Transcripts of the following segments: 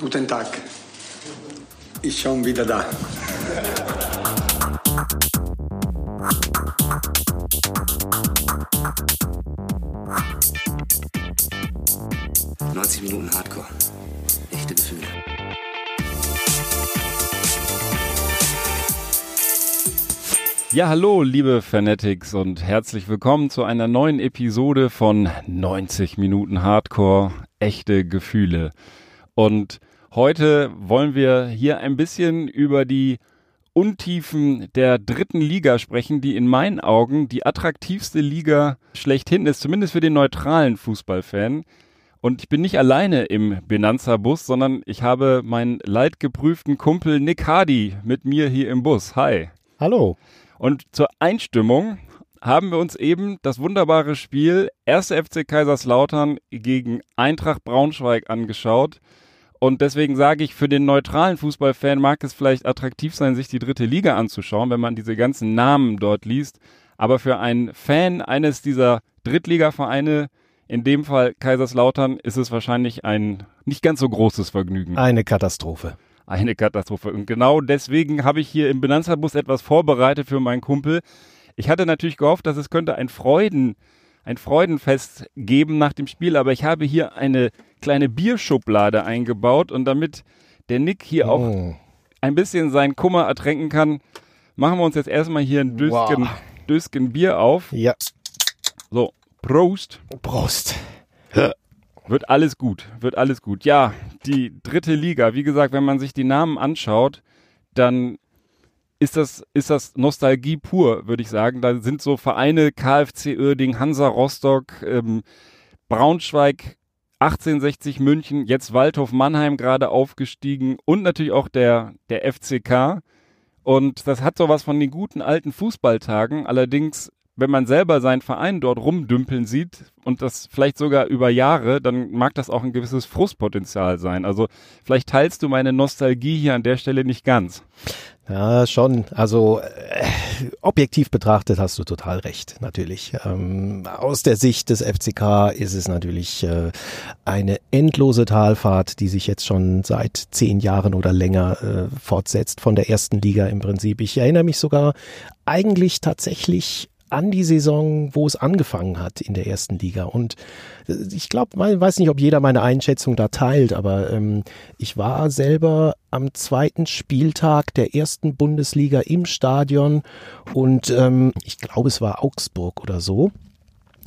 Guten Tag. Ich schon wieder da. 90 Minuten Hardcore. Echte Gefühle. Ja, hallo, liebe Fanatics und herzlich willkommen zu einer neuen Episode von 90 Minuten Hardcore. Echte Gefühle. Und heute wollen wir hier ein bisschen über die Untiefen der dritten Liga sprechen, die in meinen Augen die attraktivste Liga schlechthin ist, zumindest für den neutralen Fußballfan. Und ich bin nicht alleine im Benanza-Bus, sondern ich habe meinen leidgeprüften Kumpel Nick Hardy mit mir hier im Bus. Hi. Hallo. Und zur Einstimmung haben wir uns eben das wunderbare Spiel 1. FC Kaiserslautern gegen Eintracht Braunschweig angeschaut. Und deswegen sage ich, für den neutralen Fußballfan mag es vielleicht attraktiv sein, sich die dritte Liga anzuschauen, wenn man diese ganzen Namen dort liest. Aber für einen Fan eines dieser Drittligavereine in dem Fall Kaiserslautern ist es wahrscheinlich ein nicht ganz so großes Vergnügen. Eine Katastrophe. Eine Katastrophe. Und genau deswegen habe ich hier im Benanza-Bus etwas vorbereitet für meinen Kumpel. Ich hatte natürlich gehofft, dass es könnte ein Freuden, ein Freudenfest geben nach dem Spiel, aber ich habe hier eine kleine Bierschublade eingebaut und damit der Nick hier oh. auch ein bisschen seinen Kummer ertränken kann, machen wir uns jetzt erstmal hier ein Dösken, wow. Dösken Bier auf. Ja. So, Prost. Prost. Wird alles gut, wird alles gut. Ja, die dritte Liga, wie gesagt, wenn man sich die Namen anschaut, dann ist das, ist das Nostalgie pur, würde ich sagen. Da sind so Vereine KfC Uerding, Hansa Rostock, ähm, Braunschweig, 1860 München, jetzt Waldhof Mannheim gerade aufgestiegen und natürlich auch der, der FCK. Und das hat sowas von den guten alten Fußballtagen. Allerdings wenn man selber seinen Verein dort rumdümpeln sieht und das vielleicht sogar über Jahre, dann mag das auch ein gewisses Frustpotenzial sein. Also vielleicht teilst du meine Nostalgie hier an der Stelle nicht ganz. Ja, schon. Also äh, objektiv betrachtet hast du total recht, natürlich. Ähm, aus der Sicht des FCK ist es natürlich äh, eine endlose Talfahrt, die sich jetzt schon seit zehn Jahren oder länger äh, fortsetzt von der ersten Liga im Prinzip. Ich erinnere mich sogar eigentlich tatsächlich an die Saison, wo es angefangen hat in der ersten Liga. Und äh, ich glaube, ich weiß nicht, ob jeder meine Einschätzung da teilt, aber ähm, ich war selber am zweiten Spieltag der ersten Bundesliga im Stadion und ähm, ich glaube, es war Augsburg oder so.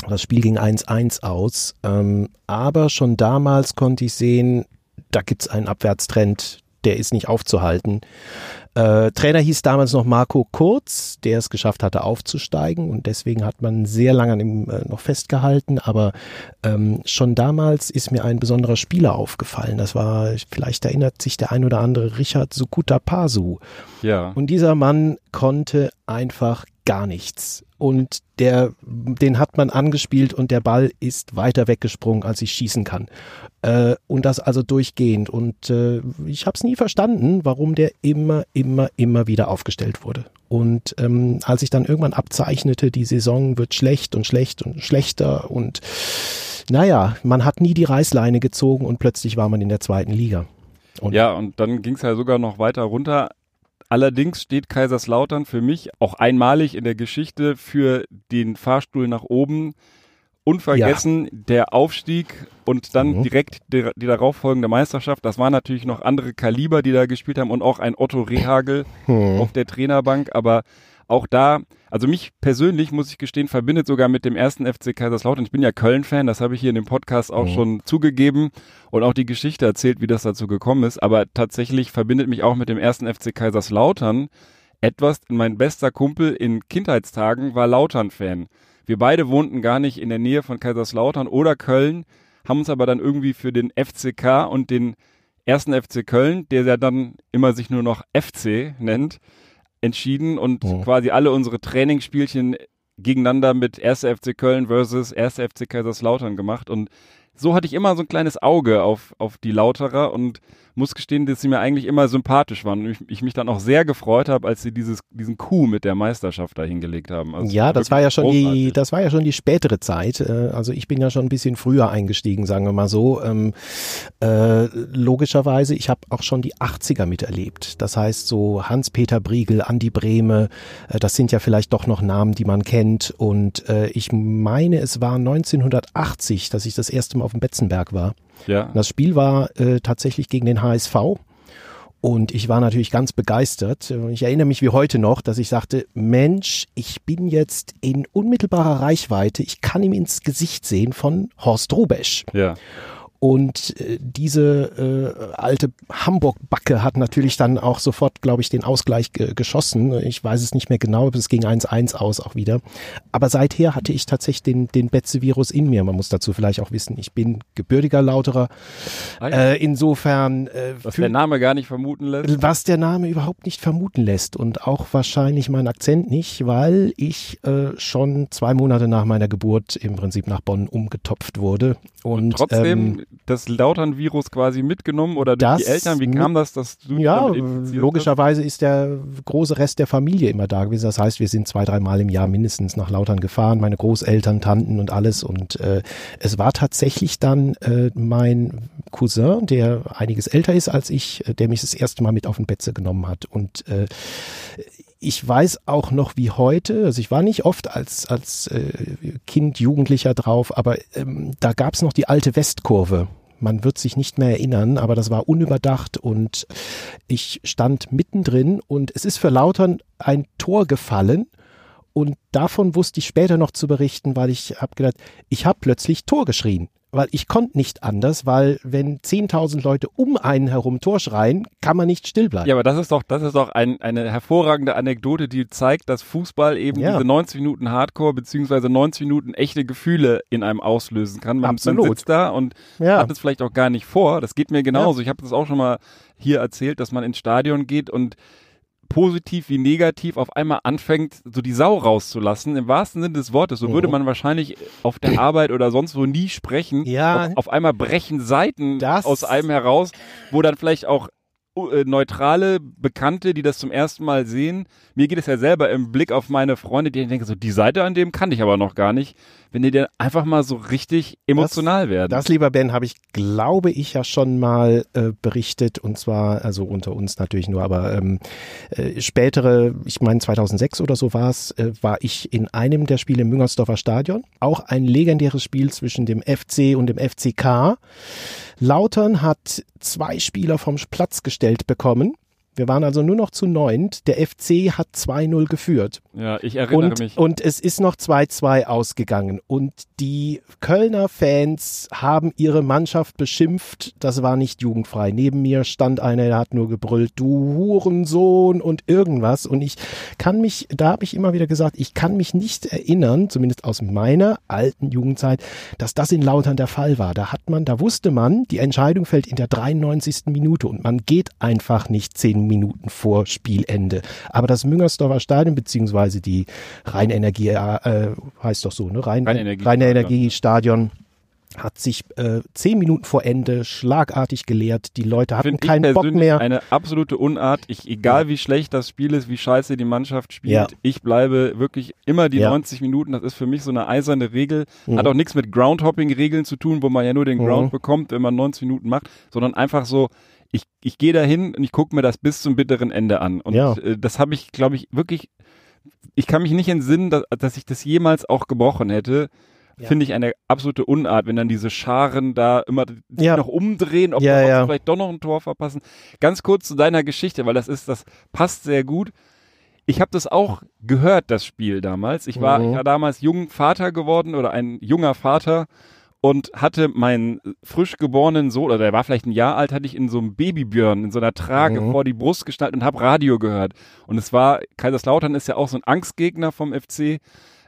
Das Spiel ging 1-1 aus, ähm, aber schon damals konnte ich sehen, da gibt es einen Abwärtstrend, der ist nicht aufzuhalten. Äh, Trainer hieß damals noch Marco Kurz, der es geschafft hatte aufzusteigen und deswegen hat man sehr lange an ihm äh, noch festgehalten. Aber ähm, schon damals ist mir ein besonderer Spieler aufgefallen. Das war, vielleicht erinnert sich der ein oder andere, Richard Sukuta Pasu. Ja. Und dieser Mann konnte einfach gar nichts. Und der, den hat man angespielt und der Ball ist weiter weggesprungen, als ich schießen kann. Äh, und das also durchgehend. Und äh, ich habe es nie verstanden, warum der immer, immer, immer wieder aufgestellt wurde. Und ähm, als ich dann irgendwann abzeichnete, die Saison wird schlecht und schlecht und schlechter und naja, man hat nie die Reißleine gezogen und plötzlich war man in der zweiten Liga. Und ja, und dann ging es ja sogar noch weiter runter. Allerdings steht Kaiserslautern für mich auch einmalig in der Geschichte für den Fahrstuhl nach oben. Unvergessen ja. der Aufstieg und dann mhm. direkt die, die darauffolgende Meisterschaft. Das waren natürlich noch andere Kaliber, die da gespielt haben und auch ein Otto Rehagel mhm. auf der Trainerbank. Aber auch da, also mich persönlich, muss ich gestehen, verbindet sogar mit dem ersten FC Kaiserslautern. Ich bin ja Köln-Fan, das habe ich hier in dem Podcast auch mhm. schon zugegeben und auch die Geschichte erzählt, wie das dazu gekommen ist. Aber tatsächlich verbindet mich auch mit dem ersten FC Kaiserslautern etwas. Mein bester Kumpel in Kindheitstagen war Lautern-Fan. Wir beide wohnten gar nicht in der Nähe von Kaiserslautern oder Köln, haben uns aber dann irgendwie für den FCK und den ersten FC Köln, der ja dann immer sich nur noch FC nennt, entschieden und oh. quasi alle unsere Trainingsspielchen gegeneinander mit 1. FC Köln versus 1. FC Kaiserslautern gemacht und so hatte ich immer so ein kleines Auge auf, auf die Lauterer und muss gestehen, dass sie mir eigentlich immer sympathisch waren und ich, ich mich dann auch sehr gefreut habe, als sie dieses, diesen Coup mit der Meisterschaft da hingelegt haben. Also ja, das war ja schon großartig. die, das war ja schon die spätere Zeit. Äh, also ich bin ja schon ein bisschen früher eingestiegen, sagen wir mal so. Ähm, äh, logischerweise, ich habe auch schon die 80er miterlebt. Das heißt so Hans-Peter Briegel, Andi Brehme, äh, das sind ja vielleicht doch noch Namen, die man kennt. Und äh, ich meine, es war 1980, dass ich das erste Mal auf dem Betzenberg war. Ja. Das Spiel war äh, tatsächlich gegen den HSV. Und ich war natürlich ganz begeistert. Ich erinnere mich wie heute noch, dass ich sagte, Mensch, ich bin jetzt in unmittelbarer Reichweite. Ich kann ihm ins Gesicht sehen von Horst Rubesch. Ja. Und äh, diese äh, alte Hamburg-Backe hat natürlich dann auch sofort, glaube ich, den Ausgleich ge geschossen. Ich weiß es nicht mehr genau, aber es ging 1-1 aus auch wieder. Aber seither hatte ich tatsächlich den, den Betze-Virus in mir. Man muss dazu vielleicht auch wissen, ich bin gebürtiger Lauterer. Ah äh, insofern. Äh, was der Name gar nicht vermuten lässt. Was der Name überhaupt nicht vermuten lässt. Und auch wahrscheinlich mein Akzent nicht, weil ich äh, schon zwei Monate nach meiner Geburt im Prinzip nach Bonn umgetopft wurde. Und, und trotzdem ähm, das Lautern-Virus quasi mitgenommen oder durch die Eltern? Wie kam das, dass du Ja, logischerweise ist der große Rest der Familie immer da gewesen. Das heißt, wir sind zwei, dreimal im Jahr mindestens nach Lautern gefahren, meine Großeltern, Tanten und alles. Und äh, es war tatsächlich dann äh, mein Cousin, der einiges älter ist als ich, äh, der mich das erste Mal mit auf den Betze genommen hat. Und äh, ich weiß auch noch wie heute, also ich war nicht oft als, als äh, Kind, Jugendlicher drauf, aber ähm, da gab es noch die alte Westkurve. Man wird sich nicht mehr erinnern, aber das war unüberdacht und ich stand mittendrin und es ist für Lautern ein Tor gefallen und davon wusste ich später noch zu berichten, weil ich habe gedacht, ich habe plötzlich Tor geschrien weil ich konnte nicht anders, weil wenn 10.000 Leute um einen herum Tor schreien, kann man nicht still bleiben. Ja, aber das ist doch, das ist doch ein, eine hervorragende Anekdote, die zeigt, dass Fußball eben ja. diese 90 Minuten Hardcore beziehungsweise 90 Minuten echte Gefühle in einem auslösen kann. Man, Absolut. sitzt da und ja. hat es vielleicht auch gar nicht vor. Das geht mir genauso. Ja. Ich habe das auch schon mal hier erzählt, dass man ins Stadion geht und positiv wie negativ auf einmal anfängt, so die Sau rauszulassen, im wahrsten Sinne des Wortes. So mhm. würde man wahrscheinlich auf der Arbeit oder sonst wo nie sprechen. Ja. Auf, auf einmal brechen Seiten das aus einem heraus, wo dann vielleicht auch neutrale Bekannte, die das zum ersten Mal sehen. Mir geht es ja selber im Blick auf meine Freunde, die denken so, die Seite an dem kann ich aber noch gar nicht wenn die dann einfach mal so richtig emotional das, werden. Das, lieber Ben, habe ich, glaube ich, ja schon mal äh, berichtet und zwar, also unter uns natürlich nur, aber ähm, äh, spätere, ich meine 2006 oder so war es, äh, war ich in einem der Spiele im Müngersdorfer Stadion. Auch ein legendäres Spiel zwischen dem FC und dem FCK. Lautern hat zwei Spieler vom Platz gestellt bekommen wir waren also nur noch zu neunt. Der FC hat 2-0 geführt. Ja, ich erinnere und, mich. Und es ist noch 2-2 ausgegangen. Und die Kölner Fans haben ihre Mannschaft beschimpft. Das war nicht jugendfrei. Neben mir stand einer, der hat nur gebrüllt, du Hurensohn und irgendwas. Und ich kann mich, da habe ich immer wieder gesagt, ich kann mich nicht erinnern, zumindest aus meiner alten Jugendzeit, dass das in Lautern der Fall war. Da hat man, da wusste man, die Entscheidung fällt in der 93. Minute und man geht einfach nicht 10 Minuten vor Spielende. Aber das Müngersdorfer Stadion beziehungsweise die Rheinenergie äh, heißt doch so, ne? Rhein, Rheinenergie, Rheinenergiestadion hat sich äh, zehn Minuten vor Ende schlagartig geleert. Die Leute hatten Find keinen Bock mehr. Eine absolute Unart. Ich, egal ja. wie schlecht das Spiel ist, wie scheiße die Mannschaft spielt, ja. ich bleibe wirklich immer die ja. 90 Minuten. Das ist für mich so eine eiserne Regel. Mhm. Hat auch nichts mit Groundhopping-Regeln zu tun, wo man ja nur den Ground mhm. bekommt, wenn man 90 Minuten macht, sondern einfach so, ich, ich gehe dahin und ich gucke mir das bis zum bitteren Ende an. Und ja. äh, das habe ich, glaube ich, wirklich, ich kann mich nicht entsinnen, dass, dass ich das jemals auch gebrochen hätte. Ja. Finde ich eine absolute Unart, wenn dann diese Scharen da immer ja. noch umdrehen, ob, ja, ob ja. sie vielleicht doch noch ein Tor verpassen. Ganz kurz zu deiner Geschichte, weil das ist, das passt sehr gut. Ich habe das auch gehört, das Spiel damals. Ich war, mhm. ich war damals jung Vater geworden oder ein junger Vater und hatte meinen frisch geborenen Sohn, oder der war vielleicht ein Jahr alt, hatte ich in so einem Babybjörn, in so einer Trage mhm. vor die Brust geschnallt und habe Radio gehört. Und es war, Kaiserslautern ist ja auch so ein Angstgegner vom FC.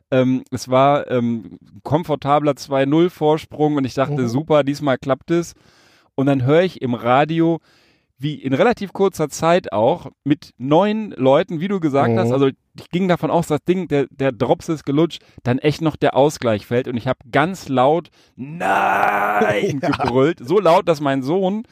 Ähm, es war ähm, komfortabler 2-0 Vorsprung und ich dachte, mhm. super, diesmal klappt es. Und dann höre ich im Radio, wie in relativ kurzer Zeit auch mit neun Leuten, wie du gesagt mhm. hast, also ich ging davon aus, das Ding, der, der Drops ist gelutscht, dann echt noch der Ausgleich fällt und ich habe ganz laut Nein ja. gebrüllt, so laut, dass mein Sohn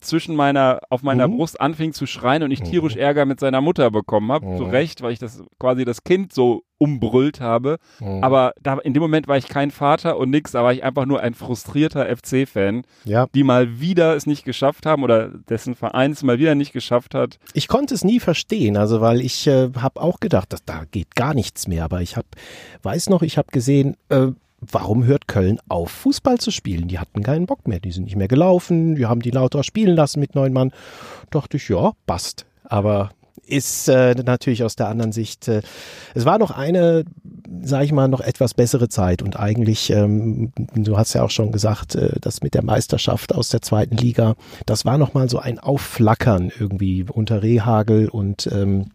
zwischen meiner, auf meiner Mhm. Brust anfing zu schreien und ich tierisch Ärger mit seiner Mutter bekommen habe. Zu Mhm. Recht, weil ich das quasi das Kind so umbrüllt habe. Mhm. Aber da, in dem Moment war ich kein Vater und nix, da war ich einfach nur ein frustrierter FC-Fan, ja, die mal wieder es nicht geschafft haben oder dessen Verein es mal wieder nicht geschafft hat. ich konnte es nie verstehen, also weil ich äh, habe auch gedacht, dass da geht gar nichts mehr. Aber ich habe, weiß noch, ich habe gesehen, äh, warum hört Köln auf, Fußball zu spielen? Die hatten keinen Bock mehr, die sind nicht mehr gelaufen, die haben die lauter spielen lassen mit neun Mann. Dachte ich, ja, passt. Aber ist äh, natürlich aus der anderen Sicht, äh, es war noch eine, sage ich mal, noch etwas bessere Zeit und eigentlich, ähm, du hast ja auch schon gesagt, äh, das mit der Meisterschaft aus der zweiten Liga, das war noch mal so ein Aufflackern irgendwie unter Rehagel und ähm,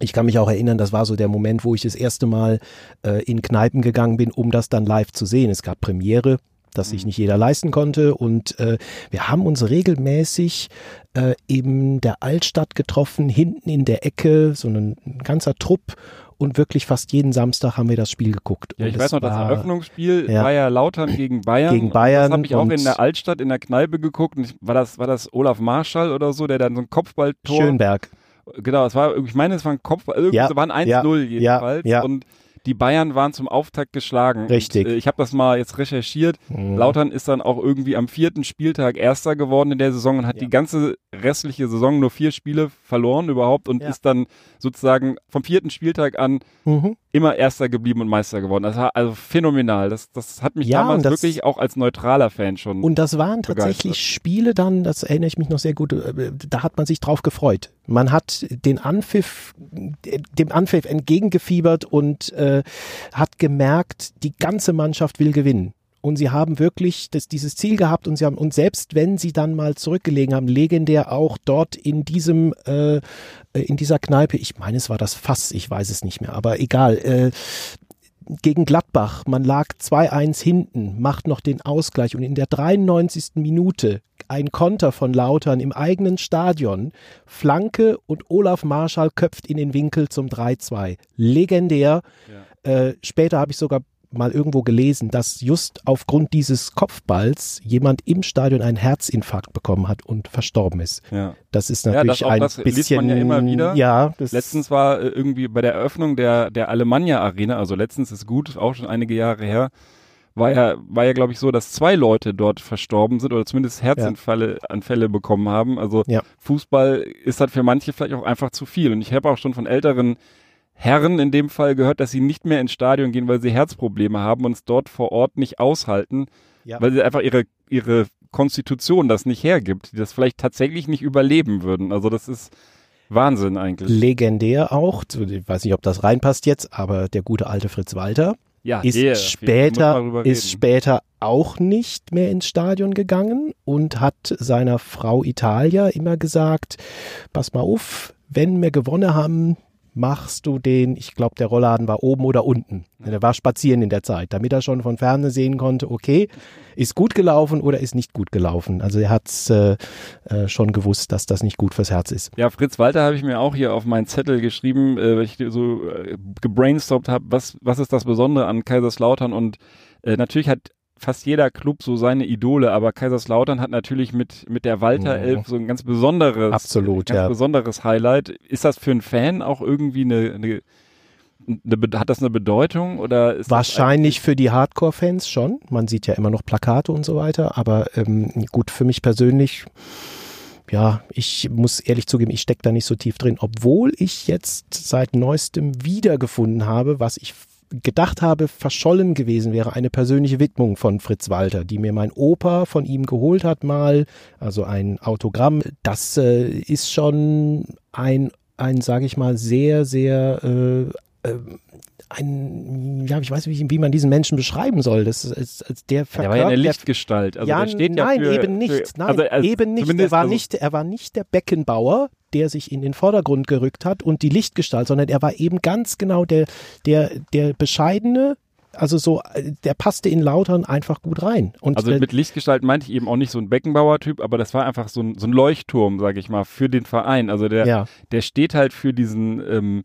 ich kann mich auch erinnern, das war so der Moment, wo ich das erste Mal äh, in Kneipen gegangen bin, um das dann live zu sehen. Es gab Premiere, das sich nicht jeder leisten konnte und äh, wir haben uns regelmäßig äh, in der Altstadt getroffen, hinten in der Ecke, so ein, ein ganzer Trupp und wirklich fast jeden Samstag haben wir das Spiel geguckt. Ja, und ich weiß noch, das war- Eröffnungsspiel Ja. war ja Lautern gegen Bayern. Gegen Bayern Das habe ich auch in der Altstadt in der Kneipe geguckt. Und ich, war, das, war das Olaf Marschall oder so, der dann so ein Kopfballtor. Schönberg. Genau, es war, ich meine, es war ein Kopfball, irgendwie Ja, so war ein ja, 1-0 jedenfalls. ja. Und die Bayern waren zum Auftakt geschlagen. Richtig. Und, äh, ich habe das mal jetzt recherchiert. Mhm. Lautern ist dann auch irgendwie am vierten Spieltag Erster geworden in der Saison und hat Ja. die ganze restliche Saison nur vier Spiele verloren überhaupt und Ja. ist dann sozusagen vom vierten Spieltag an Mhm. immer Erster geblieben und Meister geworden. Das war also phänomenal. Das, das hat mich Ja, damals das- wirklich auch als neutraler Fan schon. Und das waren tatsächlich begeistert. Spiele dann, das erinnere ich mich noch sehr gut, äh, da hat man sich drauf gefreut. Man hat den Anpfiff, dem Anpfiff entgegengefiebert und äh, hat gemerkt, die ganze Mannschaft will gewinnen. Und sie haben wirklich das, dieses Ziel gehabt und sie haben, und selbst wenn sie dann mal zurückgelegen haben, legendär auch dort in diesem, äh, in dieser Kneipe, ich meine, es war das Fass, ich weiß es nicht mehr, aber egal, äh, gegen Gladbach, man lag 2-1 hinten, macht noch den Ausgleich und in der 93. Minute ein Konter von Lautern im eigenen Stadion, Flanke und Olaf Marschall köpft in den Winkel zum 3-2. Legendär. Äh, später habe ich sogar mal irgendwo gelesen, dass just aufgrund dieses Kopfballs jemand im Stadion einen Herzinfarkt bekommen hat und verstorben ist. ja. Das ist Ja, natürlich das- auch ein das liest bisschen man ja immer wieder. Ja, das Letztens war äh, irgendwie bei der Eröffnung der, der Alemannia Arena, also letztens ist gut, auch schon einige Jahre her, war ja, war ja glaube ich so, dass zwei Leute dort verstorben sind oder zumindest Herzinfälle Anfälle bekommen haben. Also Ja. Fußball ist halt für manche vielleicht auch einfach zu viel. Und ich habe auch schon von älteren Herren in dem Fall gehört, dass sie nicht mehr ins Stadion gehen, weil sie Herzprobleme haben und es dort vor Ort nicht aushalten, Ja. weil sie einfach ihre, ihre Konstitution das nicht hergibt, die das vielleicht tatsächlich nicht überleben würden. Also das ist Wahnsinn eigentlich. legendär auch, ich weiß nicht, ob das reinpasst jetzt, aber der gute alte Fritz Walter Ja, ist der, später, ist später auch nicht mehr ins Stadion gegangen und hat seiner Frau Italia immer gesagt, pass mal auf, wenn wir gewonnen haben, machst du den, ich glaube, der Rollladen war oben oder unten. Der war spazieren in der Zeit, damit er schon von ferne sehen konnte, okay, ist gut gelaufen oder ist nicht gut gelaufen. Also er hat äh, äh, schon gewusst, dass das nicht gut fürs Herz ist. Ja, Fritz Walter habe ich mir auch hier auf meinen Zettel geschrieben, äh, weil ich so äh, gebrainstormt habe, was, was ist das Besondere an Kaiserslautern und äh, natürlich hat fast jeder Club so seine Idole, aber Kaiserslautern hat natürlich mit, mit der Walter Mhm. Elf so ein ganz besonderes, Absolut, ganz ja. besonderes Highlight. Ist das für einen Fan auch irgendwie eine, eine, eine hat das eine Bedeutung oder ist Wahrscheinlich für die Hardcore-Fans schon. Man sieht ja immer noch Plakate und so weiter. Aber ähm, gut, für mich persönlich, ja, ich muss ehrlich zugeben, ich stecke da nicht so tief drin. Obwohl ich jetzt seit neuestem wiedergefunden habe, was ich gedacht habe, verschollen gewesen wäre, eine persönliche Widmung von Fritz Walter, die mir mein Opa von ihm geholt hat mal, also ein Autogramm. Das äh, ist schon ein, ein sage ich mal, sehr, sehr äh, äh, ein, ja, ich weiß nicht, wie man diesen Menschen beschreiben soll. Das ist, ist, der Der war ja eine verkörpert- Lichtgestalt. Also ja, der steht ja nein, für, eben nicht. Für, Nein, also, also eben nicht. Er war also, nicht. er war nicht der Beckenbauer, der sich in den Vordergrund gerückt hat und die Lichtgestalt, sondern er war eben ganz genau der, der, der bescheidene. Also so, der passte in Lautern einfach gut rein. Und Also äh, mit Lichtgestalt meinte ich eben auch nicht so ein Beckenbauer-Typ, aber das war einfach so ein, so ein Leuchtturm, sage ich mal, für den Verein. Also der, ja, der steht halt für diesen ähm,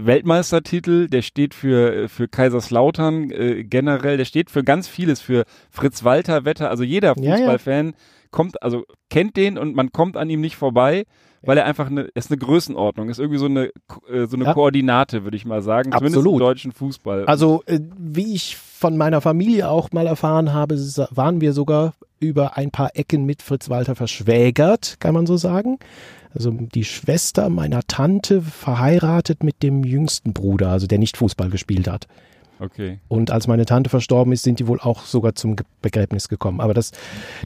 Weltmeistertitel, der steht für, für Kaiserslautern äh, generell, der steht für ganz vieles, für Fritz Walter Wetter. Also jeder Ja, ja. Fußballfan kommt, also kennt den und man kommt an ihm nicht vorbei, weil er einfach eine, ist eine Größenordnung, ist irgendwie so eine, äh, so eine Ja. Koordinate, würde ich mal sagen. Zumindest im Absolut. deutschen Fußball. Also, äh, wie ich von meiner Familie auch mal erfahren habe, waren wir sogar über ein paar Ecken mit Fritz Walter verschwägert, kann man so sagen. Also die Schwester meiner Tante verheiratet mit dem jüngsten Bruder, also der nicht Fußball gespielt hat. Okay. Und als meine Tante verstorben ist, sind die wohl auch sogar zum Begräbnis gekommen. Aber das,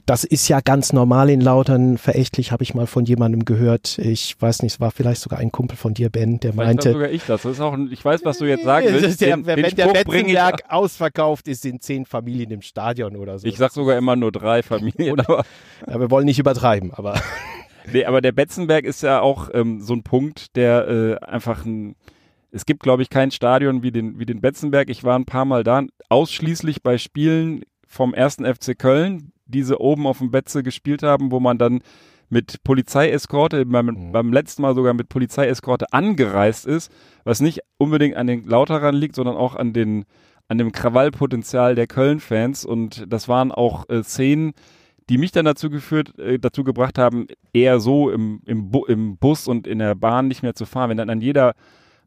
das ist ja ganz normal in Lautern. Verächtlich habe ich mal von jemandem gehört. Ich weiß nicht, es war vielleicht sogar ein Kumpel von dir, Ben, der Vielleicht meinte, sogar ich das. das ist auch ein, ich weiß, was du jetzt sagen willst. der, Den, wenn den der Betzenberg ausverkauft ist, sind zehn Familien im Stadion oder so. ich sag sogar immer nur drei Familien. aber, ja, wir wollen nicht übertreiben, aber nee, aber der Betzenberg ist ja auch ähm, so ein Punkt, der äh, einfach ein, es gibt, glaube ich, kein Stadion wie den, wie den Betzenberg. Ich war ein paar Mal da, ausschließlich bei Spielen vom ersten FC Köln, die sie oben auf dem Betze gespielt haben, wo man dann mit Polizeieskorte, beim, Mhm. beim letzten Mal sogar mit Polizeieskorte angereist ist, was nicht unbedingt an den Lauterern liegt, sondern auch an den an dem Krawallpotenzial der Köln-Fans und das waren auch äh, Szenen, die mich dann dazu geführt, äh, dazu gebracht haben, eher so im, im, Bu im Bus und in der Bahn nicht mehr zu fahren. Wenn dann an jeder,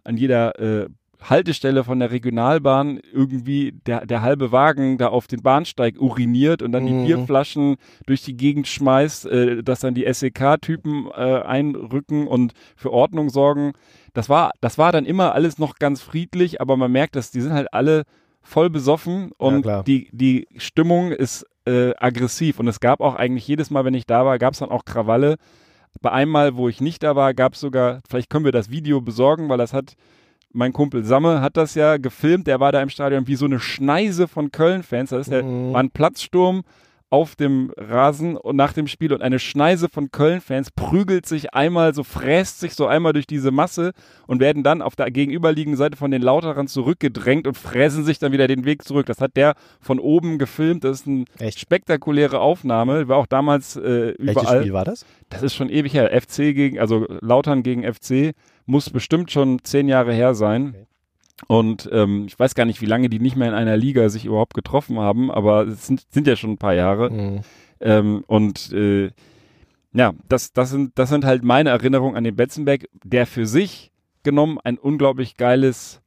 an jeder äh, Haltestelle von der Regionalbahn irgendwie der, der halbe Wagen da auf den Bahnsteig uriniert und dann die Mhm. Bierflaschen durch die Gegend schmeißt, äh, dass dann die SEK-Typen äh, einrücken und für Ordnung sorgen. Das war, das war dann immer alles noch ganz friedlich, aber man merkt, dass die sind halt alle voll besoffen und klar. die, die Stimmung ist äh, aggressiv. Und es gab auch eigentlich jedes Mal, wenn ich da war, gab es dann auch Krawalle. Bei einem Mal, wo ich nicht da war, gab es sogar, vielleicht können wir das Video besorgen, weil das hat mein Kumpel Samme hat das ja gefilmt, der war da im Stadion wie so eine Schneise von Köln-Fans. Das ist der, Mhm. war ein Platzsturm auf dem Rasen und nach dem Spiel und eine Schneise von Köln-Fans prügelt sich einmal, so fräst sich so einmal durch diese Masse und werden dann auf der gegenüberliegenden Seite von den Lauterern zurückgedrängt und fräsen sich dann wieder den Weg zurück. Das hat der von oben gefilmt. Das ist eine Echt? spektakuläre Aufnahme. War auch damals äh, welches überall. Spiel war das? Das ist schon ewig her. FC gegen, also Lautern gegen FC muss bestimmt schon zehn Jahre her sein. Okay. Und ähm, ich weiß gar nicht, wie lange die nicht mehr in einer Liga sich überhaupt getroffen haben, aber es sind, sind ja schon ein paar Jahre. Mhm. Ähm, und äh, ja, das, das, sind, das sind halt meine Erinnerungen an den Betzenberg, der für sich genommen ein unglaublich geiles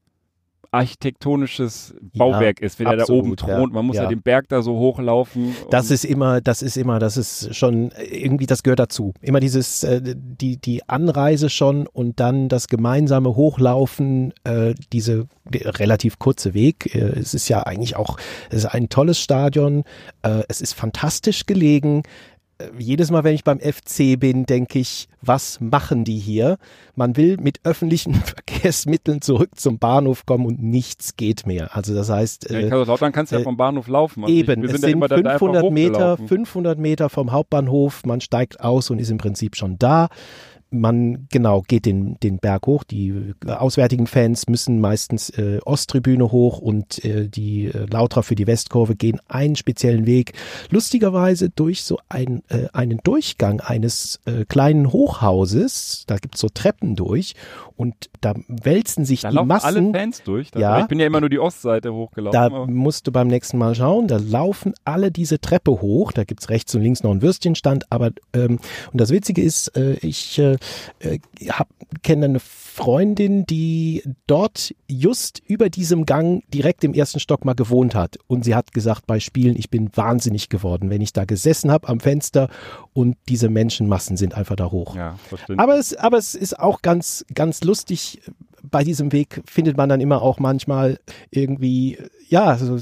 architektonisches Bauwerk ist, wenn er da absolut, oben thront. ja, Man muss ja. ja. den Berg da so hochlaufen. Das ist immer, das ist immer, das ist schon irgendwie, das gehört dazu. Immer dieses, äh, die die Anreise schon und dann das gemeinsame Hochlaufen, äh, diese die, relativ kurze Weg. Äh, es ist ja eigentlich auch, es ist ein tolles Stadion. Äh, es ist fantastisch gelegen. Äh, Jedes Mal, wenn ich beim FC bin, denke ich, was machen die hier? Man will mit öffentlichen Verkehrsmitteln zurück zum Bahnhof kommen und nichts geht mehr. Also das heißt, Ja, äh, in Kaiserslautern kannst du ja äh, vom Bahnhof laufen. Also Eben, ich, wir es sind ja sind immer da einfach 500 Meter, hochgelaufen. 500 Meter vom Hauptbahnhof. Man steigt aus und ist im Prinzip schon da. Man genau geht den, den Berg hoch. Die äh, auswärtigen Fans müssen meistens äh, Osttribüne hoch und äh, die äh, Lauterer für die Westkurve gehen einen speziellen Weg. Lustigerweise durch so ein, äh, einen Durchgang eines äh, kleinen Hochhauses. Da gibt's so Treppen durch und da wälzen sich Da die laufen Massen. alle Fans durch. Da, Ja. Ich bin ja immer nur die Ostseite hochgelaufen. Da musst du beim nächsten Mal schauen, da laufen alle diese Treppe hoch, da gibt's rechts und links noch einen Würstchenstand, aber ähm, und das Witzige ist, äh, ich äh, äh, hab, kenne eine Freundin, die dort just über diesem Gang direkt im ersten Stock mal gewohnt hat und sie hat gesagt, bei Spielen, ich bin wahnsinnig geworden, wenn ich da gesessen habe am Fenster und diese Menschenmassen sind einfach da hoch. ja. Aber es, aber es ist auch ganz, ganz lustig. Bei diesem Weg findet man dann immer auch manchmal irgendwie, ja, so,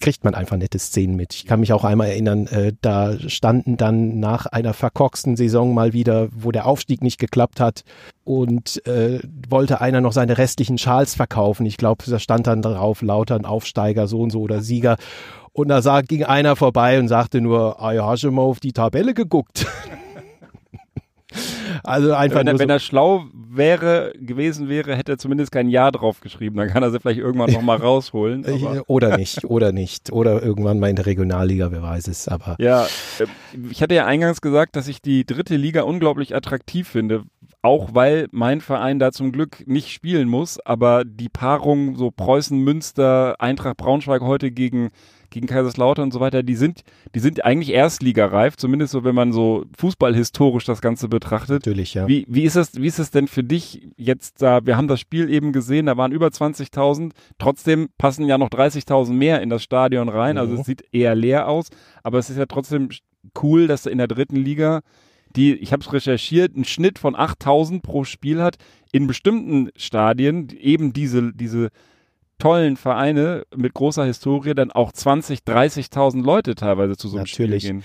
kriegt man einfach nette Szenen mit. Ich kann mich auch einmal erinnern, äh, da standen dann nach einer verkorksten Saison mal wieder, wo der Aufstieg nicht geklappt hat und äh, wollte einer noch seine restlichen Schals verkaufen. Ich glaube, da stand dann drauf lauter ein Aufsteiger so und so oder Sieger. Und da sah, ging einer vorbei und sagte nur, ah ja, hast du mal auf die Tabelle geguckt? also einfach wenn, er, nur wenn so, er schlau wäre, gewesen wäre, hätte er zumindest kein Ja drauf geschrieben. Dann kann er sie vielleicht irgendwann nochmal rausholen. Oder nicht, oder nicht. Oder irgendwann mal in der Regionalliga, wer weiß es. Aber ja, äh, ich hatte ja eingangs gesagt, dass ich die dritte Liga unglaublich attraktiv finde. auch weil mein Verein da zum Glück nicht spielen muss, aber die Paarung so Preußen, Münster, Eintracht Braunschweig heute gegen gegen Kaiserslautern und so weiter, die sind, die sind eigentlich erstligareif, zumindest so, wenn man so fußballhistorisch das Ganze betrachtet. Natürlich, ja. Wie, wie ist das, wie ist es denn für dich jetzt da? Wir haben das Spiel eben gesehen, da waren über 20.000. Trotzdem passen ja noch 30.000 mehr in das Stadion rein. Also Mhm. es sieht eher leer aus, aber es ist ja trotzdem cool, dass in der dritten Liga die, ich habe es recherchiert, einen Schnitt von 8000 pro Spiel hat, in bestimmten Stadien eben diese, diese tollen Vereine mit großer Historie dann auch 20, 30.000 Leute teilweise zu so einem Natürlich. Spiel gehen.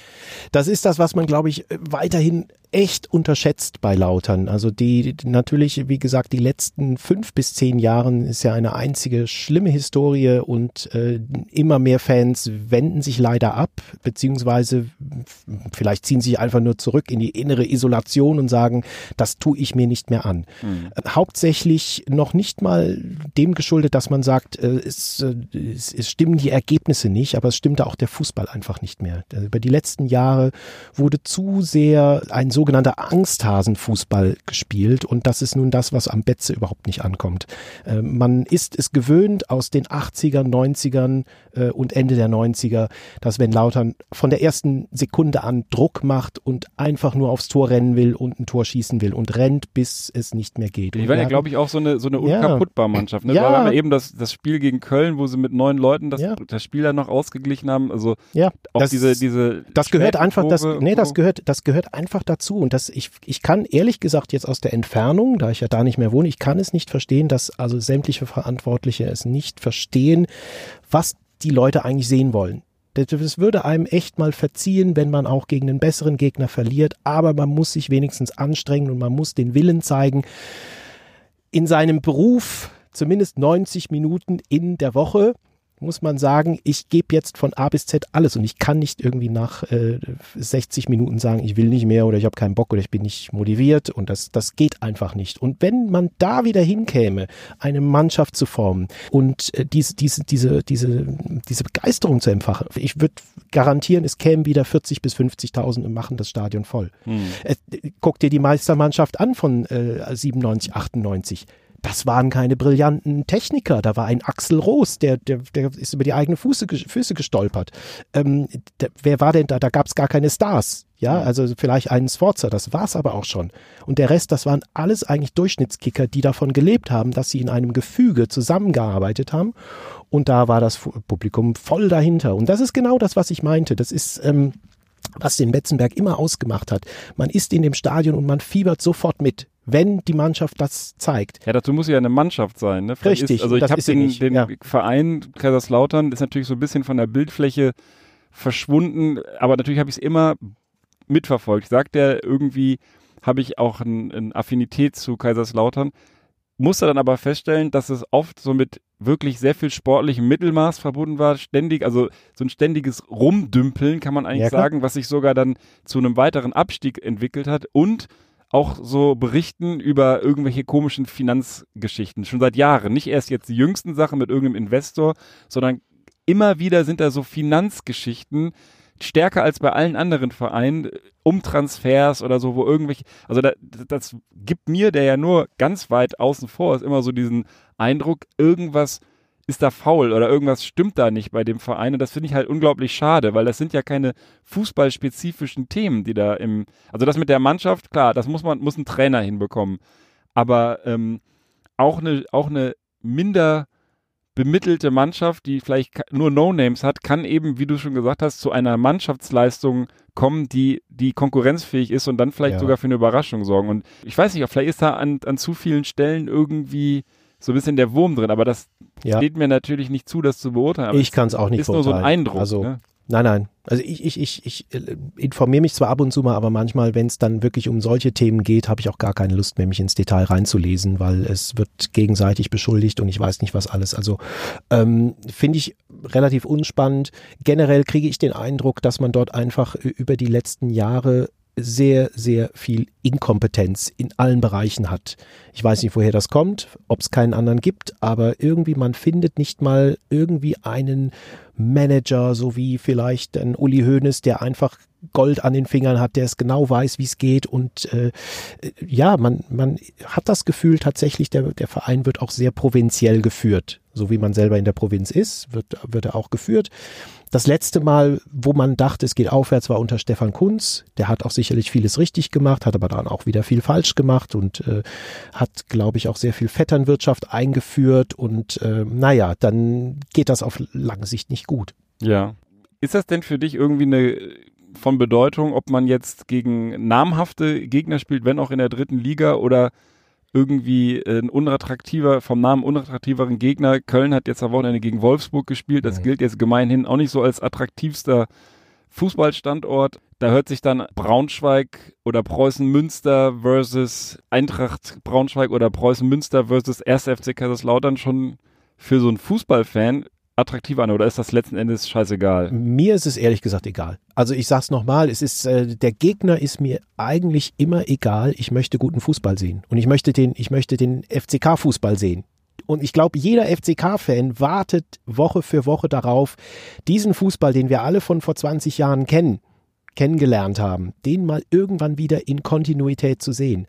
Das ist das, was man, glaube ich, weiterhin echt unterschätzt bei Lautern. Also die, natürlich, wie gesagt, die letzten fünf bis zehn Jahren ist ja eine einzige schlimme Historie und äh, immer mehr Fans wenden sich leider ab, beziehungsweise vielleicht ziehen sich einfach nur zurück in die innere Isolation und sagen, das tue ich mir nicht mehr an. Äh, Hauptsächlich noch nicht mal dem geschuldet, dass man sagt, äh, es, äh, es, es stimmen die Ergebnisse nicht, aber es stimmte auch der Fußball einfach nicht mehr. Äh, Über die letzten Jahre wurde zu sehr ein sogenannter Angsthasenfußball gespielt und das ist nun das, was am Betze überhaupt nicht ankommt. Äh, Man ist es gewöhnt aus den 80ern, 90ern äh, und Ende der 90er, dass wenn Lautern von der ersten Sekunde an Druck macht und einfach nur aufs Tor rennen will und ein Tor schießen will und rennt, bis es nicht mehr geht. Die waren ja, wir glaube ich, auch so eine, so eine Ja. unkaputtbar Mannschaft. Ne? Ja. Da haben wir eben das, das Spiel gegen Köln, wo sie mit neun Leuten das, Ja. das Spiel dann noch ausgeglichen haben. Also Ja, auch das, diese, diese das gehört einfach, das, nee, das gehört, das gehört einfach dazu. Und das, ich, ich kann ehrlich gesagt jetzt aus der Entfernung, da ich ja da nicht mehr wohne, ich kann es nicht verstehen, dass also sämtliche Verantwortliche es nicht verstehen, was die Leute eigentlich sehen wollen. Das würde einem echt mal verziehen, wenn man auch gegen einen besseren Gegner verliert, aber man muss sich wenigstens anstrengen und man muss den Willen zeigen, in seinem Beruf zumindest 90 Minuten in der Woche muss man sagen, ich gebe jetzt von A bis Z alles und ich kann nicht irgendwie nach äh, 60 Minuten sagen, ich will nicht mehr oder ich habe keinen Bock oder ich bin nicht motiviert und das, das geht einfach nicht. Und wenn man da wieder hinkäme, eine Mannschaft zu formen und äh, diese, diese, diese, diese, diese Begeisterung zu empfachen, ich würde garantieren, es kämen wieder 40 bis 50.000 und machen das Stadion voll. Hm. Äh, guck dir die Meistermannschaft an von äh, 97, 98. Das waren keine brillanten Techniker. Da war ein Axel Roos, der, der, der ist über die eigenen Füße, Füße gestolpert. Ähm, der, wer war denn da? Da gab es gar keine Stars. Ja, also vielleicht einen Sforza, das war's aber auch schon. Und der Rest, das waren alles eigentlich Durchschnittskicker, die davon gelebt haben, dass sie in einem Gefüge zusammengearbeitet haben. Und da war das Publikum voll dahinter. Und das ist genau das, was ich meinte. Das ist, ähm, was den Betzenberg immer ausgemacht hat. Man ist in dem Stadion und man fiebert sofort mit, wenn die Mannschaft das zeigt. Ja, dazu muss ja eine Mannschaft sein. Ne? Vielleicht Richtig, Ist, also ich habe den, nicht, den ja. Verein Kaiserslautern ist natürlich so ein bisschen von der Bildfläche verschwunden, aber natürlich habe ich es immer mitverfolgt. Sagt er irgendwie, habe ich auch eine ein Affinität zu Kaiserslautern, musste dann aber feststellen, dass es oft so mit wirklich sehr viel sportlichem Mittelmaß verbunden war, ständig, also so ein ständiges Rumdümpeln kann man eigentlich Ja, sagen, was sich sogar dann zu einem weiteren Abstieg entwickelt hat und auch so berichten über irgendwelche komischen Finanzgeschichten, schon seit Jahren. Nicht erst jetzt die jüngsten Sachen mit irgendeinem Investor, sondern immer wieder sind da so Finanzgeschichten, stärker als bei allen anderen Vereinen, um Transfers oder so, wo irgendwelche, also da, das gibt mir, der ja nur ganz weit außen vor ist, immer so diesen Eindruck, irgendwas ist da faul oder irgendwas stimmt da nicht bei dem Verein und das finde ich halt unglaublich schade, weil das sind ja keine fußballspezifischen Themen, die da im, also das mit der Mannschaft, klar, das muss man, muss ein Trainer hinbekommen, aber ähm, auch eine, auch eine minder bemittelte Mannschaft, die vielleicht nur No-Names hat, kann eben, wie du schon gesagt hast, zu einer Mannschaftsleistung kommen, die, die konkurrenzfähig ist und dann vielleicht Ja. sogar für eine Überraschung sorgen. Und ich weiß nicht, vielleicht ist da an, an zu vielen Stellen irgendwie so ein bisschen der Wurm drin, aber das Ja. steht mir natürlich nicht zu, das zu beurteilen. Ich kann es auch nicht ist nur so ein beurteilen. Eindruck. Also, ne? Nein, nein. Also ich, ich, ich, ich äh, informiere mich zwar ab und zu mal, aber manchmal, wenn es dann wirklich um solche Themen geht, habe ich auch gar keine Lust mehr, mich ins Detail reinzulesen, weil es wird gegenseitig beschuldigt und ich weiß nicht was alles. Also ähm, finde ich relativ unspannend. Generell kriege ich den Eindruck, dass man dort einfach über die letzten Jahre sehr, sehr viel Inkompetenz in allen Bereichen hat. Ich weiß nicht, woher das kommt, ob es keinen anderen gibt, aber irgendwie man findet nicht mal irgendwie einen Manager, so wie vielleicht ein Uli Hoeneß, der einfach Gold an den Fingern hat, der es genau weiß, wie es geht. Und äh, ja, man, man hat das Gefühl tatsächlich, der, der Verein wird auch sehr provinziell geführt. So wie man selber in der Provinz ist, wird, wird er auch geführt. Das letzte Mal, wo man dachte, es geht aufwärts, war unter Stefan Kunz. Der hat auch sicherlich vieles richtig gemacht, hat aber dann auch wieder viel falsch gemacht und äh, hat, glaube ich, auch sehr viel Vetternwirtschaft eingeführt. Und äh, naja, dann geht das auf lange Sicht nicht gut. Ja. Ist das denn für dich irgendwie eine von Bedeutung, ob man jetzt gegen namhafte Gegner spielt, wenn auch in der dritten Liga oder irgendwie ein unattraktiver, vom Namen unattraktiveren Gegner. Köln hat jetzt am Wochenende gegen Wolfsburg gespielt. Das mhm. gilt jetzt gemeinhin auch nicht so als attraktivster Fußballstandort. Da hört sich dann Braunschweig oder Preußen Münster versus Eintracht Braunschweig oder Preußen Münster versus 1. FC Kaiserslautern schon für so einen Fußballfan attraktiv an oder ist das letzten Endes scheißegal? Mir ist es ehrlich gesagt egal. Also ich sag's nochmal, es ist äh, der Gegner ist mir eigentlich immer egal. Ich möchte guten Fußball sehen und ich möchte den ich möchte den FCK Fußball sehen. Und ich glaube, jeder FCK-Fan wartet Woche für Woche darauf, diesen Fußball, den wir alle von vor 20 Jahren kennen, kennengelernt haben, den mal irgendwann wieder in Kontinuität zu sehen.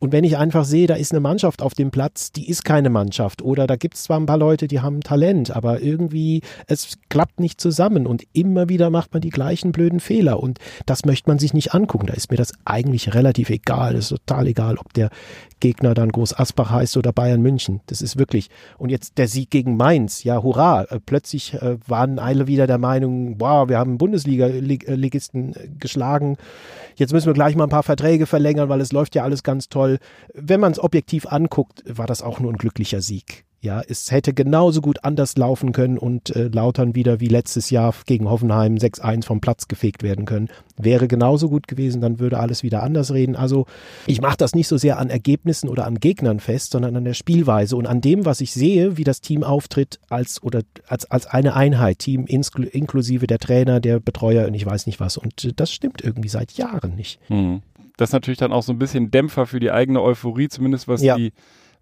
Und wenn ich einfach sehe, da ist eine Mannschaft auf dem Platz, die ist keine Mannschaft. Oder da gibt es zwar ein paar Leute, die haben Talent, aber irgendwie, es klappt nicht zusammen. Und immer wieder macht man die gleichen blöden Fehler. Und das möchte man sich nicht angucken. Da ist mir das eigentlich relativ egal. Es ist total egal, ob der Gegner dann Groß Asbach heißt oder Bayern München. Das ist wirklich. Und jetzt der Sieg gegen Mainz. Ja, hurra. Äh, plötzlich äh, waren alle wieder der Meinung, wow, wir haben Bundesliga-Ligisten äh, geschlagen. Jetzt müssen wir gleich mal ein paar Verträge verlängern, weil es läuft ja alles ganz toll. Wenn man es objektiv anguckt, war das auch nur ein glücklicher Sieg. Ja, es hätte genauso gut anders laufen können und äh, Lautern wieder wie letztes Jahr gegen Hoffenheim 6-1 vom Platz gefegt werden können. Wäre genauso gut gewesen, dann würde alles wieder anders reden. Also ich mache das nicht so sehr an Ergebnissen oder an Gegnern fest, sondern an der Spielweise und an dem, was ich sehe, wie das Team auftritt als oder als, als eine Einheit, Team inklusive der Trainer, der Betreuer und ich weiß nicht was. Und äh, das stimmt irgendwie seit Jahren nicht. Hm. Das ist natürlich dann auch so ein bisschen Dämpfer für die eigene Euphorie, zumindest was ja. die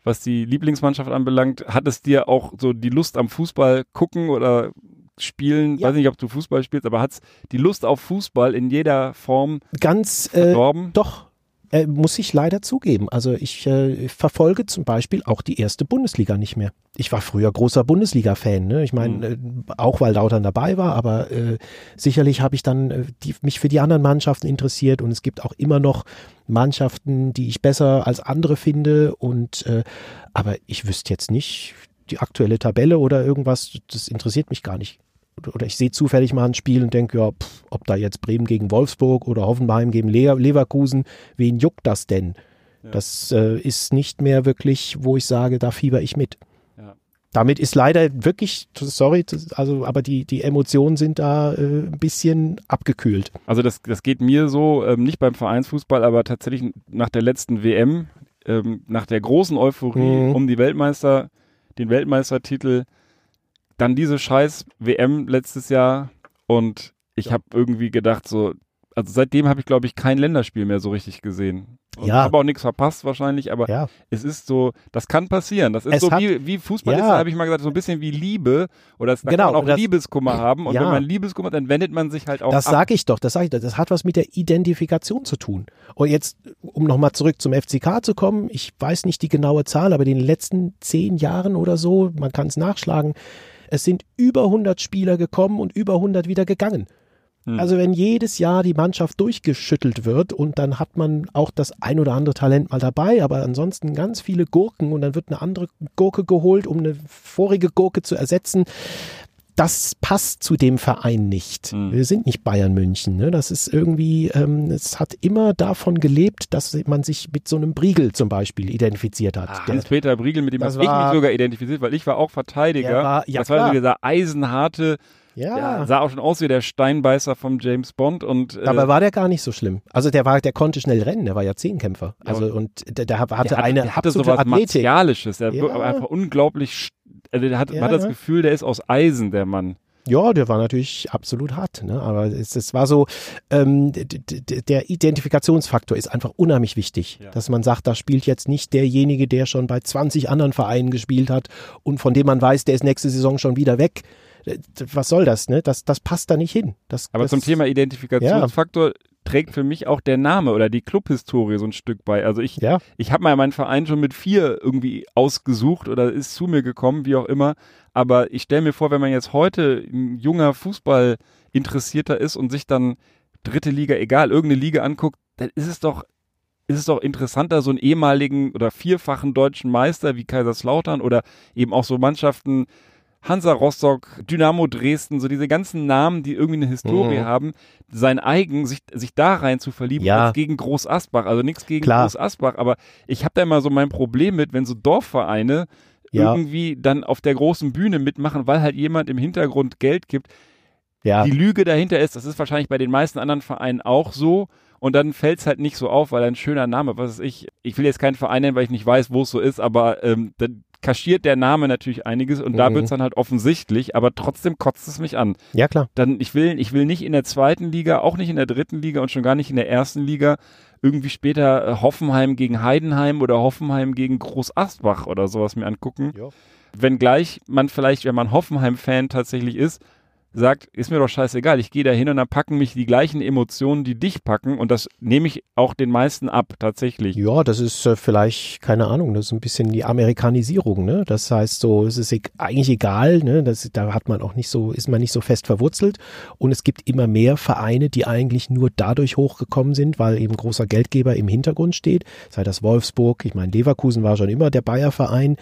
was die Lieblingsmannschaft anbelangt. Hat es dir auch so die Lust am Fußball gucken oder spielen, ja. weiß nicht, ob du Fußball spielst, aber hat es die Lust auf Fußball in jeder Form ganz äh, verdorben? Äh, doch, äh, muss ich leider zugeben. Also ich äh, verfolge zum Beispiel auch die erste Bundesliga nicht mehr. Ich war früher großer Bundesliga-Fan. Ne? Ich meine, mhm. äh, auch weil Lautern dabei war, aber äh, sicherlich habe ich dann äh, die, mich für die anderen Mannschaften interessiert und es gibt auch immer noch Mannschaften, die ich besser als andere finde. Und äh, aber ich wüsste jetzt nicht die aktuelle Tabelle oder irgendwas. Das interessiert mich gar nicht oder ich sehe zufällig mal ein Spiel und denke, ja, pff, ob da jetzt Bremen gegen Wolfsburg oder Hoffenheim gegen Le Leverkusen, wen juckt das denn? Ja. Das äh, ist nicht mehr wirklich, wo ich sage, da fieber ich mit. Ja. Damit ist leider wirklich, sorry, also aber die, die Emotionen sind da äh, ein bisschen abgekühlt. Also das, das geht mir so, ähm, nicht beim Vereinsfußball, aber tatsächlich nach der letzten WM, ähm, nach der großen Euphorie mhm. um die Weltmeister, den Weltmeistertitel, dann diese scheiß WM letztes Jahr und ich ja. habe irgendwie gedacht so, also seitdem habe ich glaube ich kein Länderspiel mehr so richtig gesehen. Und ja. habe auch nichts verpasst wahrscheinlich, aber ja. es ist so, das kann passieren. Das ist es so hat, wie, wie Fußball ja. ist, habe ich mal gesagt, so ein bisschen wie Liebe oder es, genau, kann man auch das, Liebeskummer haben und ja. wenn man Liebeskummer, dann wendet man sich halt auch Das sage ich doch, das sage ich doch. Das hat was mit der Identifikation zu tun. Und jetzt, um nochmal zurück zum FCK zu kommen, ich weiß nicht die genaue Zahl, aber in den letzten zehn Jahren oder so, man kann es nachschlagen, es sind über 100 Spieler gekommen und über 100 wieder gegangen. Hm. Also wenn jedes Jahr die Mannschaft durchgeschüttelt wird und dann hat man auch das ein oder andere Talent mal dabei, aber ansonsten ganz viele Gurken und dann wird eine andere Gurke geholt, um eine vorige Gurke zu ersetzen das passt zu dem Verein nicht. Mhm. Wir sind nicht Bayern München. Ne? Das ist irgendwie, ähm, es hat immer davon gelebt, dass man sich mit so einem Briegel zum Beispiel identifiziert hat. Ah, Hans-Peter Briegel, mit dem habe ich mich sogar identifiziert, weil ich war auch Verteidiger. War, ja, das war so dieser eisenharte, ja. Der sah auch schon aus wie der Steinbeißer vom James Bond und äh, Dabei war der gar nicht so schlimm. Also der war, der konnte schnell rennen, der war ja Zehnkämpfer. Also und der, der hatte der eine der hatte sowas Athletik. Martialisches, der ja. war einfach unglaublich also der hat, ja, man hat das Gefühl, der ist aus Eisen, der Mann. Ja, der war natürlich absolut hart, ne? aber es, es war so, ähm, der Identifikationsfaktor ist einfach unheimlich wichtig, ja. dass man sagt, da spielt jetzt nicht derjenige, der schon bei 20 anderen Vereinen gespielt hat und von dem man weiß, der ist nächste Saison schon wieder weg. Äh, Was soll das, ne? Das, das passt da nicht hin. Das, Aber das, zum Thema Identifikationsfaktor trägt für mich auch der Name oder die Clubhistorie so ein Stück bei. Also ich, Ja, ich habe mal meinen Verein schon mit vier irgendwie ausgesucht oder ist zu mir gekommen, wie auch immer. Aber ich stelle mir vor, wenn man jetzt heute ein junger Fußballinteressierter ist und sich dann dritte Liga, egal, irgendeine Liga anguckt, dann ist es doch, ist es doch interessanter, so einen ehemaligen oder vierfachen deutschen Meister wie Kaiserslautern oder eben auch so Mannschaften Hansa Rostock, Dynamo Dresden, so diese ganzen Namen, die irgendwie eine Historie Mhm. haben, sein eigen, sich, sich da rein zu verlieben, Ja. als gegen Groß Asbach. Also nichts gegen Klar. Groß Asbach, aber ich habe da immer so mein Problem mit, wenn so Dorfvereine Ja. irgendwie dann auf der großen Bühne mitmachen, weil halt jemand im Hintergrund Geld gibt. ja. Die Lüge dahinter ist, das ist wahrscheinlich bei den meisten anderen Vereinen auch so. Und dann fällt es halt nicht so auf, weil ein schöner Name, was weiß ich, ich will jetzt keinen Verein nennen, weil ich nicht weiß, wo es so ist, aber ähm, kaschiert der Name natürlich einiges und da Mhm. wird es dann halt offensichtlich, aber trotzdem kotzt es mich an. ja, klar. Dann, ich will, ich will nicht in der zweiten Liga, auch nicht in der dritten Liga und schon gar nicht in der ersten Liga irgendwie später äh, Hoffenheim gegen Heidenheim oder Hoffenheim gegen Groß Asbach oder sowas mir angucken. Ja. Wenngleich man vielleicht, wenn man Hoffenheim-Fan tatsächlich ist, sagt, ist mir doch scheißegal, ich gehe da hin und dann packen mich die gleichen Emotionen, die dich packen und das nehme ich auch den meisten ab, tatsächlich. Ja, das ist äh, vielleicht, keine Ahnung, das ist ein bisschen die Amerikanisierung, ne? Das heißt so, es ist e eigentlich egal, ne? Das, da hat man auch nicht so, ist man nicht so fest verwurzelt. Und es gibt immer mehr Vereine, die eigentlich nur dadurch hochgekommen sind, weil eben großer Geldgeber im Hintergrund steht. Sei das Wolfsburg, ich meine, Leverkusen war schon immer der Bayer-Verein,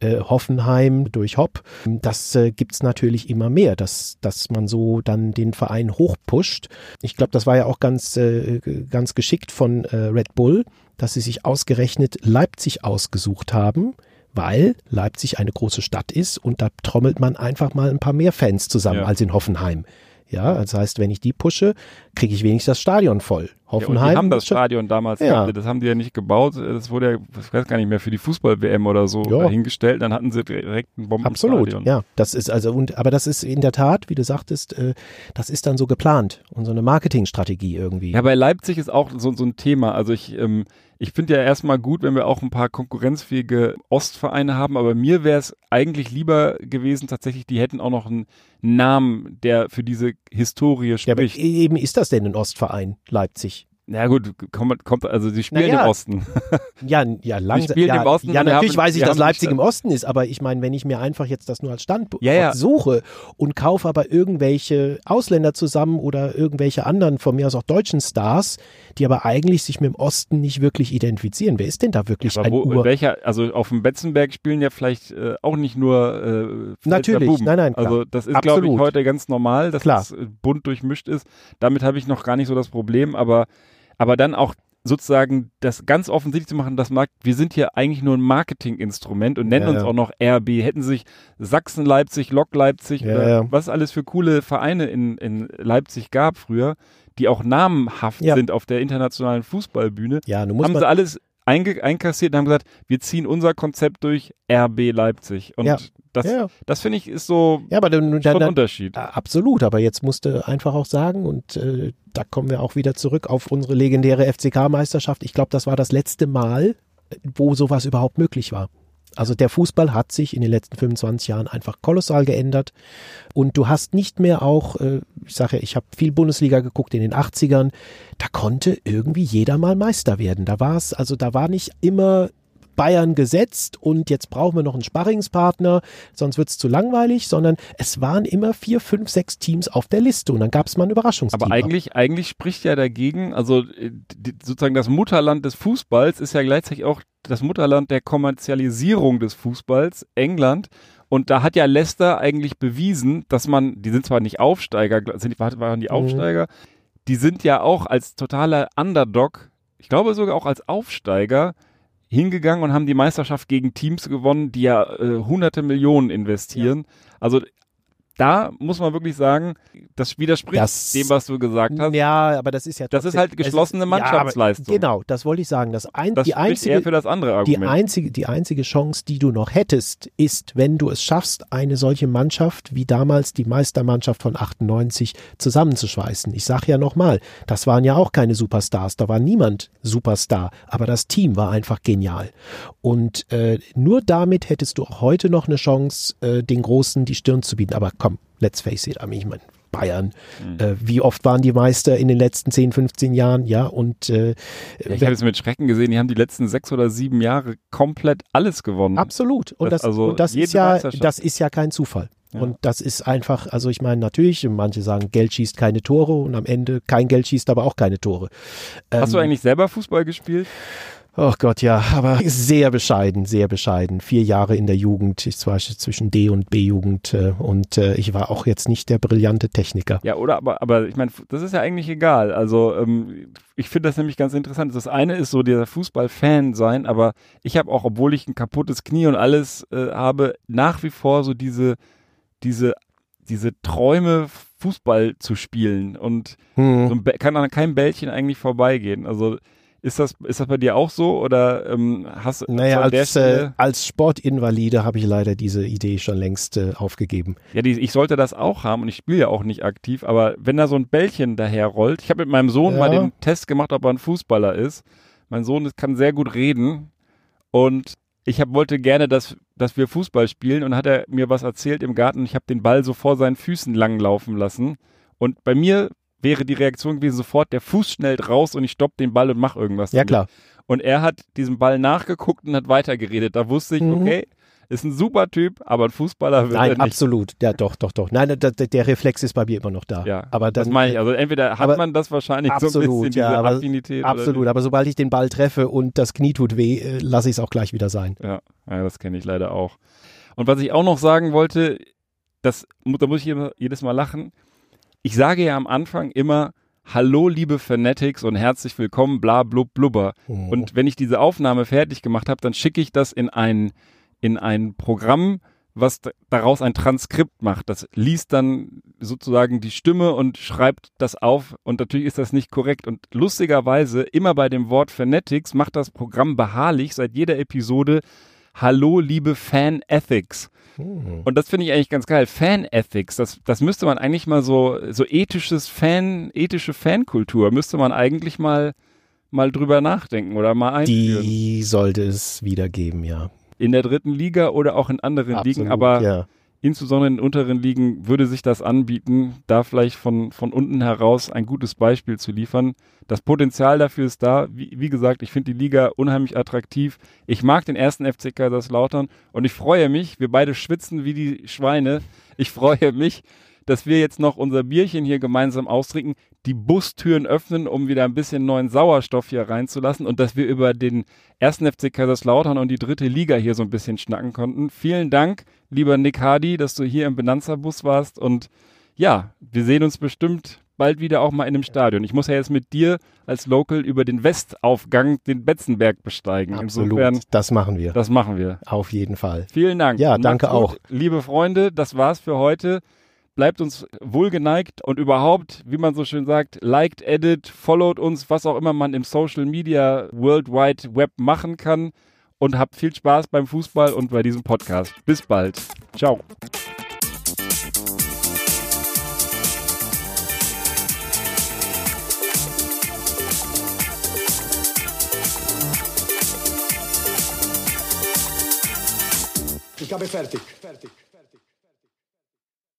äh, Hoffenheim durch Hopp. Das äh, gibt's natürlich immer mehr, dass, dass man so dann den Verein hochpusht. Ich glaube, das war ja auch ganz, äh, ganz geschickt von äh, Red Bull, dass sie sich ausgerechnet Leipzig ausgesucht haben, weil Leipzig eine große Stadt ist und da trommelt man einfach mal ein paar mehr Fans zusammen Ja. als in Hoffenheim. Ja, das heißt, wenn ich die pushe, kriege ich wenigstens das Stadion voll. Ja, Hoffenheim die haben das Stadion damals Ja. gehabt. Das haben die ja nicht gebaut. Das wurde ja, ich weiß gar nicht mehr, für die Fußball-WM oder so Ja. dahingestellt. Dann hatten sie direkt ein Bombenstadion. Absolut, ja. Das ist also, und, aber das ist in der Tat, wie du sagtest, äh, das ist dann so geplant und so eine Marketingstrategie irgendwie. Ja, bei Leipzig ist auch so, so ein Thema. Also ich, ähm, ich finde ja erstmal gut, wenn wir auch ein paar konkurrenzfähige Ostvereine haben, aber mir wäre es eigentlich lieber gewesen, tatsächlich, die hätten auch noch einen Namen, der für diese Historie ja, aber spricht. eben ist das denn ein Ostverein, Leipzig? Na gut, kommt, kommt also sie spielen Naja. im Osten. Ja, ja, langsam. spielen ja, im Osten ja natürlich haben- weiß ich, dass Leipzig im Osten ist, aber ich meine, wenn ich mir einfach jetzt das nur als Standort Ja, ja. suche und kaufe aber irgendwelche Ausländer zusammen oder irgendwelche anderen, von mir aus auch deutschen Stars, die aber eigentlich sich mit dem Osten nicht wirklich identifizieren. Wer ist denn da wirklich Aber ein wo, Ur? welcher, also auf dem Betzenberg spielen ja vielleicht äh, auch nicht nur äh, Natürlich, Buben. nein, nein, klar. Also das ist, glaube ich, heute ganz normal, dass Klar. es äh, bunt durchmischt ist. Damit habe ich noch gar nicht so das Problem, aber, aber dann auch sozusagen das ganz offensichtlich zu machen, das mag, wir sind hier eigentlich nur ein Marketinginstrument und nennen Ja, uns ja. auch noch RB. Hätten sich Sachsen Leipzig, Lok Leipzig, Ja, oder ja. was es alles für coole Vereine in, in Leipzig gab früher, die auch namenhaft sind auf der internationalen Fußballbühne, ja, nun muss haben man, sie alles einkassiert und haben gesagt, wir ziehen unser Konzept durch RB Leipzig. Und Ja. das, ja, das finde ich ist so ja, aber dann, dann, ein Unterschied. Ah, Absolut, aber jetzt musste einfach auch sagen, und äh, da kommen wir auch wieder zurück auf unsere legendäre FCK-Meisterschaft. Ich glaube, das war das letzte Mal, äh, wo sowas überhaupt möglich war. Also der Fußball hat sich in den letzten 25 Jahren einfach kolossal geändert und du hast nicht mehr auch, äh, ich sage ich habe viel Bundesliga geguckt in den 80ern, da konnte irgendwie jeder mal Meister werden. Da war es, also da war nicht immer Bayern gesetzt und jetzt brauchen wir noch einen Sparringspartner, sonst wird es zu langweilig, sondern es waren immer vier, fünf, sechs Teams auf der Liste und dann gab es mal ein Überraschungsteam. Aber eigentlich, eigentlich spricht ja dagegen, also äh, die, sozusagen das Mutterland des Fußballs ist ja gleichzeitig auch das Mutterland der Kommerzialisierung des Fußballs, England. Und da hat ja Leicester eigentlich bewiesen, dass man, die sind zwar nicht Aufsteiger, sind, waren die Mhm. Aufsteiger, die sind ja auch als totaler Underdog, ich glaube sogar auch als Aufsteiger, hingegangen und haben die Meisterschaft gegen Teams gewonnen, die ja äh, hunderte Millionen investieren. Also da muss man wirklich sagen, das widerspricht Das- dem, was du gesagt hast. Ja, aber das ist ja Das ist trotzdem- halt es geschlossene ja, Mannschaftsleistung. genau, das wollte ich sagen. Das ein, Das die einzige, eher für das andere Die Argument. einzige, die einzige Chance, die du noch hättest, ist, wenn du es schaffst, eine solche Mannschaft wie damals die Meistermannschaft von 98 zusammenzuschweißen. Ich sage ja nochmal, das waren ja auch keine Superstars, da war niemand Superstar, aber das Team war einfach genial. Und äh, nur damit hättest du auch heute noch eine Chance, äh, den Großen die Stirn zu bieten. Aber komm, komm, let's face it, ich meine, Bayern. Mhm. Äh, wie oft waren die Meister in den letzten 10, 15 Jahren? Ja, und äh, ja, ich habe es mit Schrecken gesehen, die haben die letzten sechs oder sieben Jahre komplett alles gewonnen. Absolut. Und das, das also und das ist ja, das ist ja kein Zufall. Ja. Und das ist einfach, also ich meine, natürlich, manche sagen, Geld schießt keine Tore und am Ende kein Geld schießt aber auch keine Tore. Hast ähm, du eigentlich selber Fußball gespielt? Oh Gott, ja, aber sehr bescheiden, sehr bescheiden. Vier Jahre in der Jugend, ich war zwischen D- und B-Jugend äh, und äh, ich war auch jetzt nicht der brillante Techniker. Ja, oder, aber, aber ich meine, das ist ja eigentlich egal. Also ähm, ich finde das nämlich ganz interessant. Das eine ist so dieser Fußballfan sein, aber ich habe auch, obwohl ich ein kaputtes Knie und alles äh, habe, nach wie vor so diese, diese, diese Träume, Fußball zu spielen und hm. so kann an keinem Bällchen eigentlich vorbeigehen. Also ist das, ist das bei dir auch so oder ähm, hast du Naja, als, äh, als Sportinvalide habe ich leider diese Idee schon längst äh, aufgegeben. Ja, die, ich sollte das auch haben und ich spiele ja auch nicht aktiv, aber wenn da so ein Bällchen daher rollt, ich habe mit meinem Sohn ja. mal den Test gemacht, ob er ein Fußballer ist. Mein Sohn kann sehr gut reden und ich hab, wollte gerne, dass, dass wir Fußball spielen und hat er mir was erzählt im Garten. Ich habe den Ball so vor seinen Füßen langlaufen lassen. Und bei mir wäre die Reaktion gewesen sofort, der Fuß schnellt raus und ich stopp den Ball und mach irgendwas. Ja, damit. klar. Und er hat diesen Ball nachgeguckt und hat weitergeredet. Da wusste ich, mhm. okay, ist ein super Typ, aber ein Fußballer wird Nein, er nicht. absolut. Ja, doch, doch, doch. Nein, der, der Reflex ist bei mir immer noch da. Ja, aber dann, das meine ich. Also entweder hat man das wahrscheinlich absolut, so ein bisschen, ja, aber, Affinität. Absolut, aber sobald ich den Ball treffe und das Knie tut weh, äh, lasse ich es auch gleich wieder sein. Ja, ja das kenne ich leider auch. Und was ich auch noch sagen wollte, das, da muss ich jedes Mal lachen. Ich sage ja am Anfang immer, Hallo, liebe Fanatics und herzlich willkommen, bla blub blubber. Mhm. Und wenn ich diese Aufnahme fertig gemacht habe, dann schicke ich das in ein, in ein Programm, was daraus ein Transkript macht. Das liest dann sozusagen die Stimme und schreibt das auf. Und natürlich ist das nicht korrekt. Und lustigerweise, immer bei dem Wort Fanatics macht das Programm beharrlich seit jeder Episode Hallo, liebe Fan Ethics. Hm. Und das finde ich eigentlich ganz geil. Fan Ethics, das, das müsste man eigentlich mal so, so ethisches Fan, ethische Fankultur, müsste man eigentlich mal, mal drüber nachdenken oder mal einführen. Die sollte es wieder geben, ja. In der dritten Liga oder auch in anderen Absolut, Ligen, aber ja insbesondere in den unteren Ligen würde sich das anbieten, da vielleicht von, von unten heraus ein gutes Beispiel zu liefern. Das Potenzial dafür ist da. Wie, wie gesagt, ich finde die Liga unheimlich attraktiv. Ich mag den ersten FC Kaiserslautern und ich freue mich, wir beide schwitzen wie die Schweine. Ich freue mich, dass wir jetzt noch unser Bierchen hier gemeinsam austrinken, die Bustüren öffnen, um wieder ein bisschen neuen Sauerstoff hier reinzulassen und dass wir über den ersten FC Kaiserslautern und die dritte Liga hier so ein bisschen schnacken konnten. Vielen Dank, lieber Nick Hardy, dass du hier im Benanza-Bus warst und ja, wir sehen uns bestimmt bald wieder auch mal in einem Stadion. Ich muss ja jetzt mit dir als Local über den Westaufgang den Betzenberg besteigen. Absolut, Insofern, das machen wir. Das machen wir. Auf jeden Fall. Vielen Dank. Ja, danke auch. Liebe Freunde, das war's für heute bleibt uns wohlgeneigt und überhaupt, wie man so schön sagt, liked, edit, followed uns, was auch immer man im Social Media World Wide Web machen kann und habt viel Spaß beim Fußball und bei diesem Podcast. Bis bald. Ciao. Ich habe fertig. Fertig.